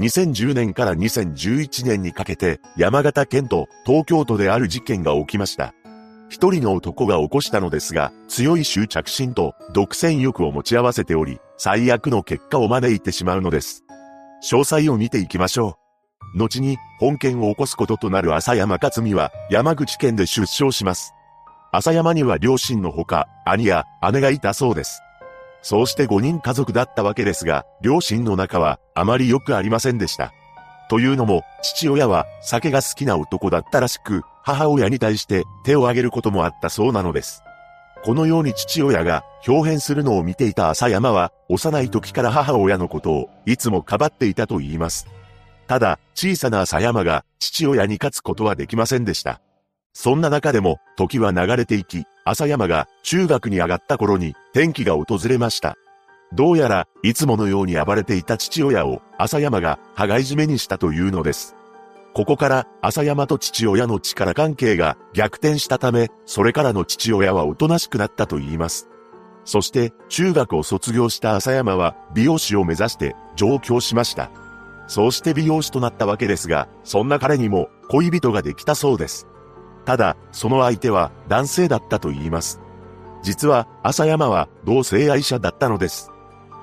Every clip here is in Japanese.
2010年から2011年にかけて山形県と東京都である事件が起きました。一人の男が起こしたのですが、強い執着心と独占欲を持ち合わせており、最悪の結果を招いてしまうのです。詳細を見ていきましょう。後に本件を起こすこととなる浅山克美は山口県で出生します。浅山には両親のほか、兄や姉がいたそうです。そうして5人家族だったわけですが、両親の仲はあまり良くありませんでした。というのも、父親は酒が好きな男だったらしく、母親に対して手を挙げることもあったそうなのです。このように父親が表変するのを見ていた浅山は、幼い時から母親のことをいつもかばっていたと言います。ただ、小さな浅山が父親に勝つことはできませんでした。そんな中でも、時は流れていき、浅山が中学に上がった頃に転機が訪れました。どうやら、いつものように暴れていた父親を、浅山が、羽交い締めにしたというのです。ここから、浅山と父親の力関係が逆転したため、それからの父親はおとなしくなったと言います。そして、中学を卒業した浅山は、美容師を目指して上京しました。そうして美容師となったわけですが、そんな彼にも恋人ができたそうです。ただ、その相手は男性だったと言います。実は、浅山は同性愛者だったのです。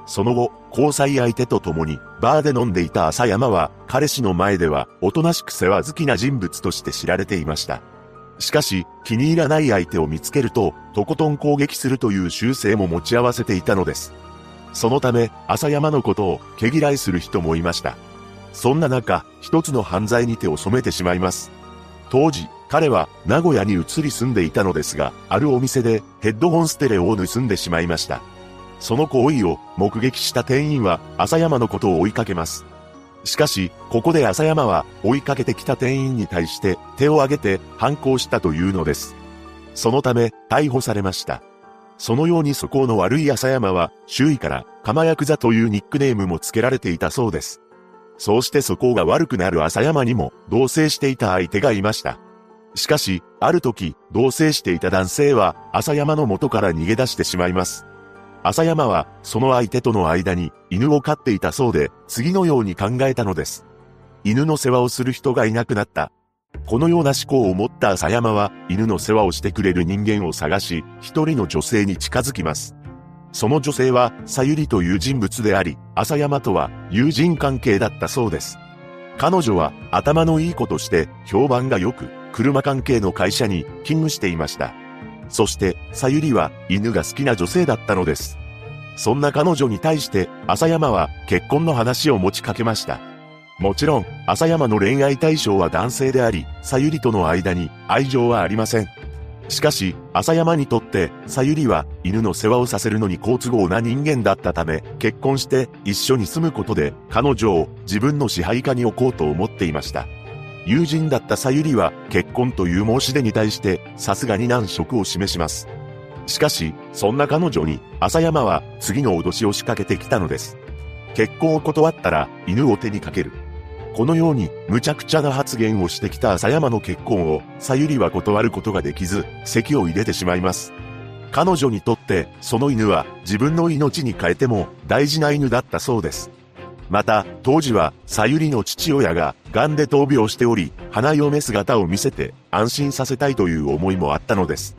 その後、交際相手と共にバーで飲んでいた浅山は、彼氏の前ではおとなしく世話好きな人物として知られていました。しかし、気に入らない相手を見つけると、とことん攻撃するという習性も持ち合わせていたのです。そのため、浅山のことを毛嫌いする人もいました。そんな中、一つの犯罪に手を染めてしまいます。当時、彼は名古屋に移り住んでいたのですが、あるお店でヘッドホンステレオを盗んでしまいました。その行為を目撃した店員は浅山のことを追いかけます。しかし、ここで浅山は追いかけてきた店員に対して手を挙げて反抗したというのです。そのため逮捕されました。そのように素行の悪い浅山は周囲から釜ヤクザというニックネームも付けられていたそうです。そうして素行が悪くなる浅山にも同棲していた相手がいました。しかし、ある時、同棲していた男性は浅山の元から逃げ出してしまいます。浅山は、その相手との間に犬を飼っていたそうで、次のように考えたのです。犬の世話をする人がいなくなった。このような思考を持った浅山は、犬の世話をしてくれる人間を探し、一人の女性に近づきます。その女性は、さゆりという人物であり、浅山とは友人関係だったそうです。彼女は頭のいい子として評判が良く、車関係の会社に勤務していました。そして、さゆりは犬が好きな女性だったのです。そんな彼女に対して、浅山は結婚の話を持ちかけました。もちろん、浅山の恋愛対象は男性であり、さゆりとの間に愛情はありません。しかし、浅山にとって、さゆりは犬の世話をさせるのに好都合な人間だったため、結婚して一緒に住むことで、彼女を自分の支配下に置こうと思っていました。友人だったさゆりは結婚という申し出に対してさすがに難色を示します。しかし、そんな彼女に浅山は次の脅しを仕掛けてきたのです。結婚を断ったら犬を手にかける。このように無茶苦茶な発言をしてきた浅山の結婚をさゆりは断ることができず、席を入れてしまいます。彼女にとってその犬は自分の命に変えても大事な犬だったそうです。また、当時は、さゆりの父親が、癌で闘病しており、花嫁姿を見せて、安心させたいという思いもあったのです。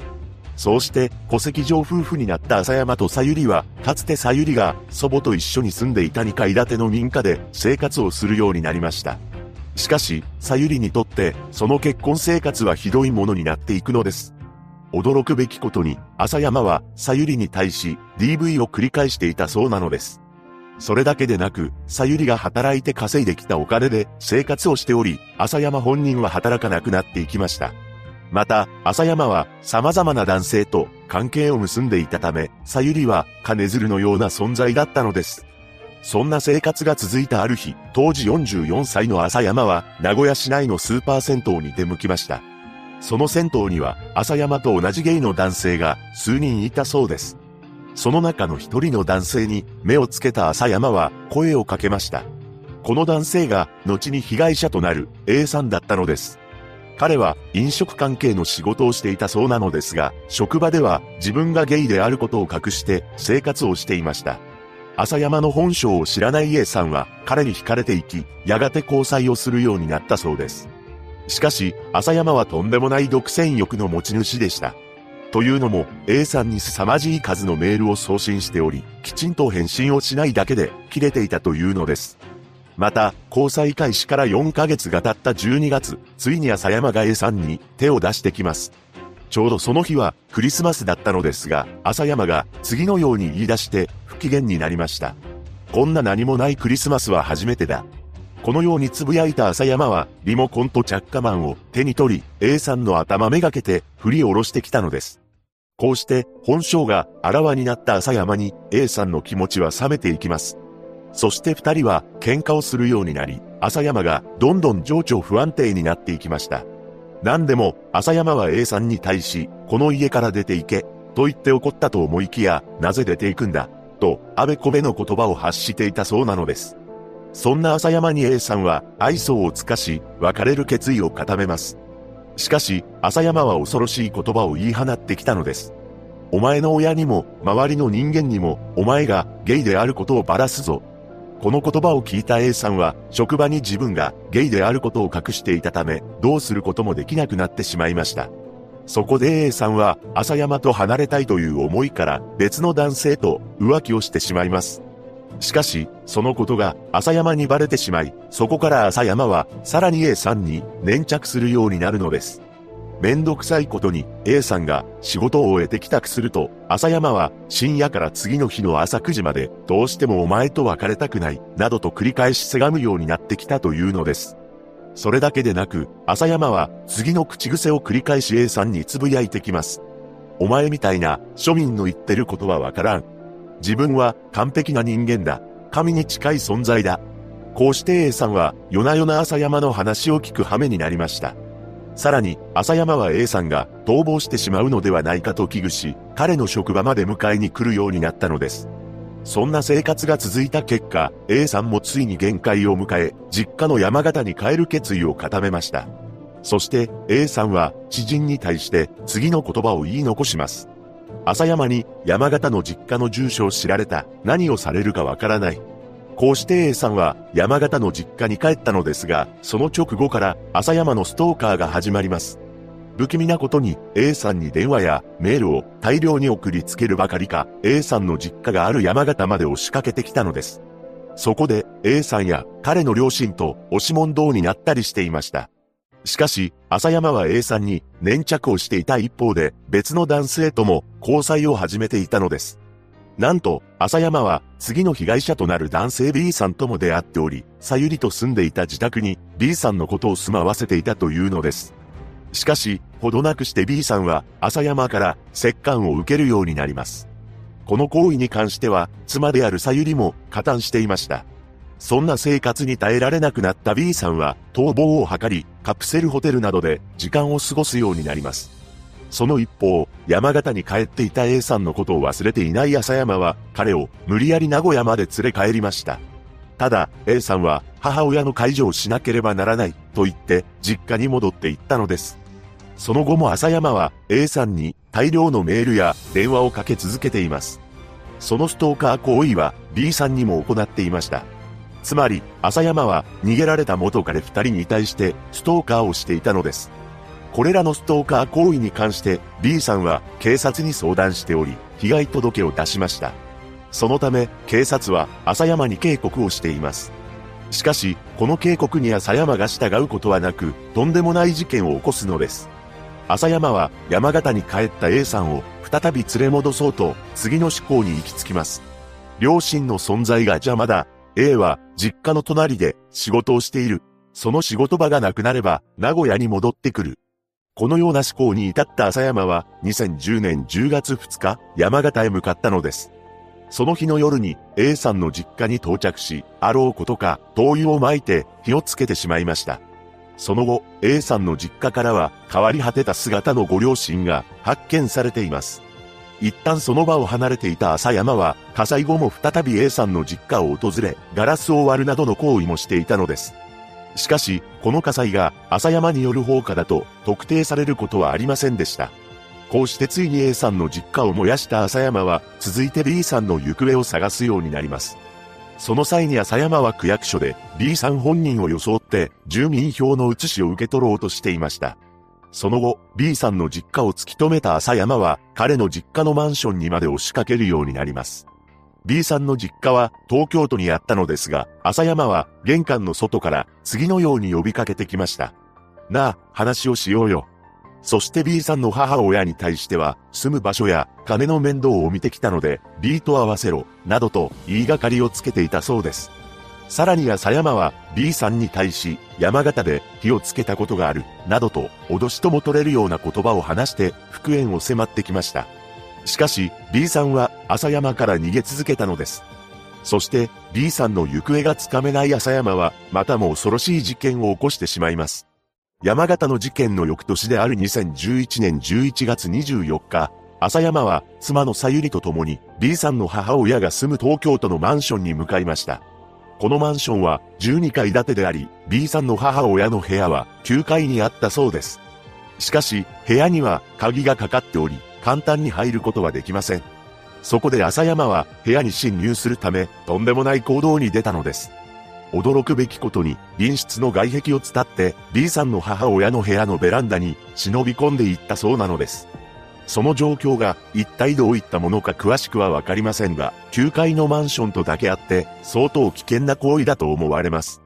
そうして、戸籍上夫婦になった浅山とさゆりは、かつてさゆりが、祖母と一緒に住んでいた2階建ての民家で、生活をするようになりました。しかし、さゆりにとって、その結婚生活はひどいものになっていくのです。驚くべきことに、浅山は、さゆりに対し、DV を繰り返していたそうなのです。それだけでなく、さゆりが働いて稼いできたお金で生活をしており、浅山本人は働かなくなっていきました。また、浅山は様々な男性と関係を結んでいたため、さゆりは金づるのような存在だったのです。そんな生活が続いたある日、当時44歳の浅山は名古屋市内のスーパー銭湯に出向きました。その銭湯には浅山と同じゲイの男性が数人いたそうです。その中の一人の男性に目をつけた浅山は声をかけました。この男性が後に被害者となる A さんだったのです。彼は飲食関係の仕事をしていたそうなのですが、職場では自分がゲイであることを隠して生活をしていました。浅山の本性を知らない A さんは彼に惹かれていき、やがて交際をするようになったそうです。しかし、浅山はとんでもない独占欲の持ち主でした。というのも、A さんに凄まじい数のメールを送信しており、きちんと返信をしないだけで、切れていたというのです。また、交際開始から4ヶ月が経った12月、ついに浅山が A さんに手を出してきます。ちょうどその日はクリスマスだったのですが、浅山が次のように言い出して不機嫌になりました。こんな何もないクリスマスは初めてだ。このように呟いた浅山は、リモコンと着火マンを手に取り、A さんの頭めがけて振り下ろしてきたのです。こうして本性があらわになった浅山に A さんの気持ちは冷めていきます。そして二人は喧嘩をするようになり、浅山がどんどん情緒不安定になっていきました。何でも、浅山は A さんに対し、この家から出て行け、と言って怒ったと思いきや、なぜ出て行くんだ、と、あべこべの言葉を発していたそうなのです。そんな浅山に A さんは愛想を尽かし、別れる決意を固めます。しかし、浅山は恐ろしい言葉を言い放ってきたのです。お前の親にも、周りの人間にも、お前がゲイであることをばらすぞ。この言葉を聞いた A さんは、職場に自分がゲイであることを隠していたため、どうすることもできなくなってしまいました。そこで A さんは、浅山と離れたいという思いから別の男性と浮気をしてしまいます。しかし、そのことが浅山にバレてしまい、そこから浅山はさらに A さんに粘着するようになるのです。めんどくさいことに A さんが仕事を終えて帰宅すると、浅山は深夜から次の日の朝9時までどうしてもお前と別れたくない、などと繰り返しせがむようになってきたというのです。それだけでなく、浅山は次の口癖を繰り返し A さんに呟いてきます。お前みたいな庶民の言ってることはわからん。自分は完璧な人間だ。神に近い存在だ。こうして A さんは夜な夜な浅山の話を聞く羽目になりました。さらに、浅山は A さんが逃亡してしまうのではないかと危惧し、彼の職場まで迎えに来るようになったのです。そんな生活が続いた結果、A さんもついに限界を迎え、実家の山形に帰る決意を固めました。そして A さんは知人に対して次の言葉を言い残します。浅山に山形の実家の住所を知られた。何をされるかわからない。こうして A さんは山形の実家に帰ったのですが、その直後から浅山のストーカーが始まります。不気味なことに A さんに電話やメールを大量に送りつけるばかりか、A さんの実家がある山形まで押しかけてきたのです。そこで A さんや彼の両親と押し問答になったりしていました。しかし、浅山は A さんに粘着をしていた一方で、別の男性とも交際を始めていたのです。なんと、浅山は次の被害者となる男性 B さんとも出会っており、さゆりと住んでいた自宅に B さんのことを住まわせていたというのです。しかし、ほどなくして B さんは浅山から折檻を受けるようになります。この行為に関しては、妻であるさゆりも加担していました。そんな生活に耐えられなくなった B さんは逃亡を図り、カプセルホテルなどで時間を過ごすようになります。その一方、山形に帰っていた A さんのことを忘れていない浅山は、彼を無理やり名古屋まで連れ帰りました。ただ、A さんは母親の介助をしなければならないと言って実家に戻っていったのです。その後も浅山は A さんに大量のメールや電話をかけ続けています。そのストーカー行為は B さんにも行っていました。つまり、浅山は逃げられた元彼二人に対してストーカーをしていたのです。これらのストーカー行為に関して B さんは警察に相談しており、被害届を出しました。そのため、警察は浅山に警告をしています。しかし、この警告に浅山が従うことはなく、とんでもない事件を起こすのです。浅山は山形に帰った A さんを再び連れ戻そうと、次の思考に行き着きます。両親の存在が邪魔だ。A は実家の隣で仕事をしている。その仕事場がなくなれば名古屋に戻ってくる。このような思考に至った浅山は2010年10月2日山形へ向かったのです。その日の夜に A さんの実家に到着し、あろうことか灯油を撒いて火をつけてしまいました。その後、A さんの実家からは変わり果てた姿のご両親が発見されています。一旦その場を離れていた浅山は、火災後も再び A さんの実家を訪れ、ガラスを割るなどの行為もしていたのです。しかし、この火災が浅山による放火だと特定されることはありませんでした。こうしてついに A さんの実家を燃やした浅山は、続いて B さんの行方を探すようになります。その際に浅山は区役所で B さん本人を装って住民票の写しを受け取ろうとしていました。その後、B さんの実家を突き止めた浅山は、彼の実家のマンションにまで押しかけるようになります。B さんの実家は東京都にあったのですが、浅山は玄関の外から次のように呼びかけてきました。なあ、話をしようよ。そして B さんの母親に対しては、住む場所や金の面倒を見てきたので、B と合わせろ、などと言いがかりをつけていたそうです。さらに浅山は B さんに対し、山形で火をつけたことがある、などと脅しとも取れるような言葉を話して復縁を迫ってきました。しかし、B さんは浅山から逃げ続けたのです。そして B さんの行方がつかめない浅山は、またも恐ろしい事件を起こしてしまいます。山形の事件の翌年である2011年11月24日、浅山は妻のさゆりと共に B さんの母親が住む東京都のマンションに向かいました。このマンションは12階建てであり、B さんの母親の部屋は9階にあったそうです。しかし、部屋には鍵がかかっており、簡単に入ることはできません。そこで浅山は部屋に侵入するため、とんでもない行動に出たのです。驚くべきことに、隣室の外壁を伝って、B さんの母親の部屋のベランダに忍び込んでいったそうなのです。その状況が一体どういったものか詳しくはわかりませんが、9階のマンションとだけあって、相当危険な行為だと思われます。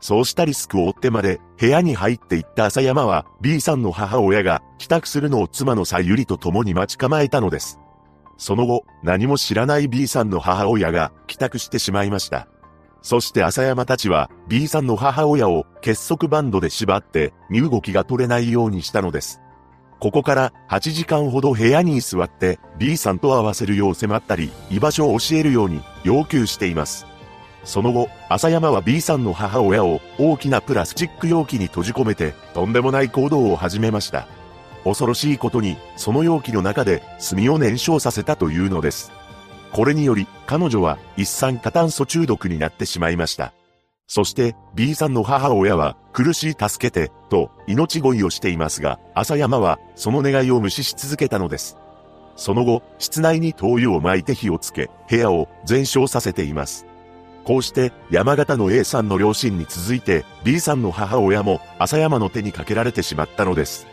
そうしたリスクを負ってまで部屋に入っていった浅山は B さんの母親が帰宅するのを妻のさゆりと共に待ち構えたのです。その後、何も知らない B さんの母親が帰宅してしまいました。そして浅山たちは B さんの母親を結束バンドで縛って身動きが取れないようにしたのです。ここから8時間ほど部屋に座って B さんと会わせるよう迫ったり、居場所を教えるように要求しています。その後、浅山は B さんの母親を大きなプラスチック容器に閉じ込めてとんでもない行動を始めました。恐ろしいことに、その容器の中で炭を燃焼させたというのです。これにより、彼女は一酸化炭素中毒になってしまいました。そして、B さんの母親は、苦しい助けて、と、命乞いをしていますが、浅山は、その願いを無視し続けたのです。その後、室内に灯油を巻いて火をつけ、部屋を全焼させています。こうして、山形の A さんの両親に続いて、B さんの母親も、浅山の手にかけられてしまったのです。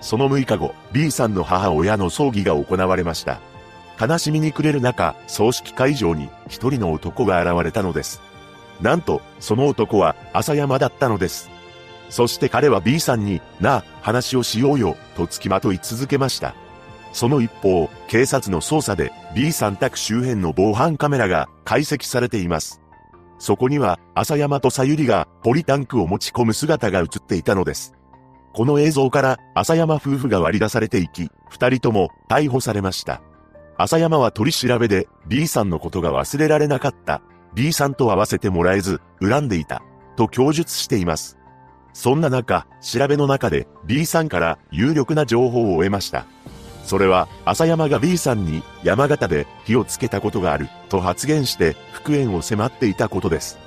その6日後、B さんの母親の葬儀が行われました。悲しみに暮れる中、葬式会場に一人の男が現れたのです。なんと、その男は浅山だったのです。そして彼は B さんに、なあ、話をしようよ、と付きまとい続けました。その一方、警察の捜査で B さん宅周辺の防犯カメラが解析されています。そこには、浅山とさゆりがポリタンクを持ち込む姿が映っていたのです。この映像から浅山夫婦が割り出されていき、二人とも逮捕されました。浅山は取り調べで B さんのことが忘れられなかった。B さんと会わせてもらえず、恨んでいた。と供述しています。そんな中、調べの中で B さんから有力な情報を得ました。それは、浅山が B さんに山形で火をつけたことがあると発言して復縁を迫っていたことです。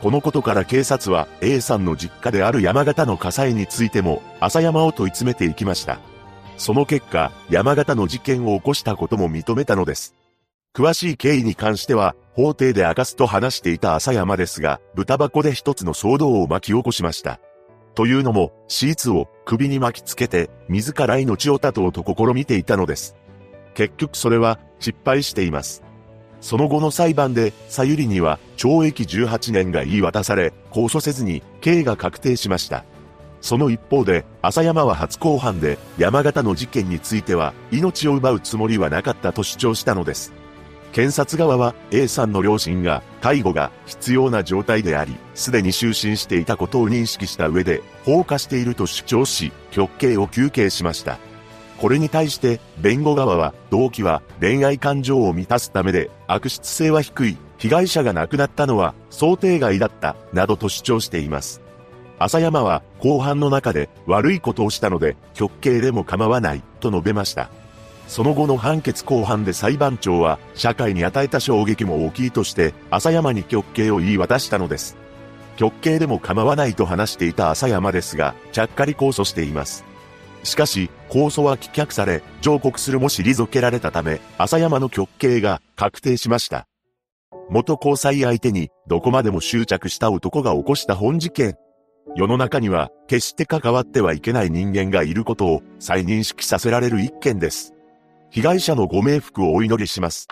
このことから警察は A さんの実家である山形の火災についても浅山を問い詰めていきました。その結果、山形の事件を起こしたことも認めたのです。詳しい経緯に関しては、法廷で明かすと話していた浅山ですが、豚箱で一つの騒動を巻き起こしました。というのも、シーツを首に巻きつけて、自ら命を絶とうと試みていたのです。結局それは、失敗しています。その後の裁判で、さゆりには、懲役18年が言い渡され、控訴せずに、刑が確定しました。その一方で、浅山は初公判で、山形の事件については、命を奪うつもりはなかったと主張したのです。検察側は A さんの両親が介護が必要な状態であり、すでに就寝していたことを認識した上で放火していると主張し、極刑を求刑しました。これに対して弁護側は動機は恋愛感情を満たすためで悪質性は低い、被害者が亡くなったのは想定外だった、などと主張しています。浅山は後半の中で悪いことをしたので極刑でも構わないと述べました。その後の判決後半で裁判長は社会に与えた衝撃も大きいとして浅山に極刑を言い渡したのです。極刑でも構わないと話していた浅山ですが、ちゃっかり控訴しています。しかし、控訴は棄却され、上告するも退けられたため、浅山の極刑が確定しました。元交際相手にどこまでも執着した男が起こした本事件。世の中には決して関わってはいけない人間がいることを再認識させられる一件です。被害者のご冥福をお祈りします。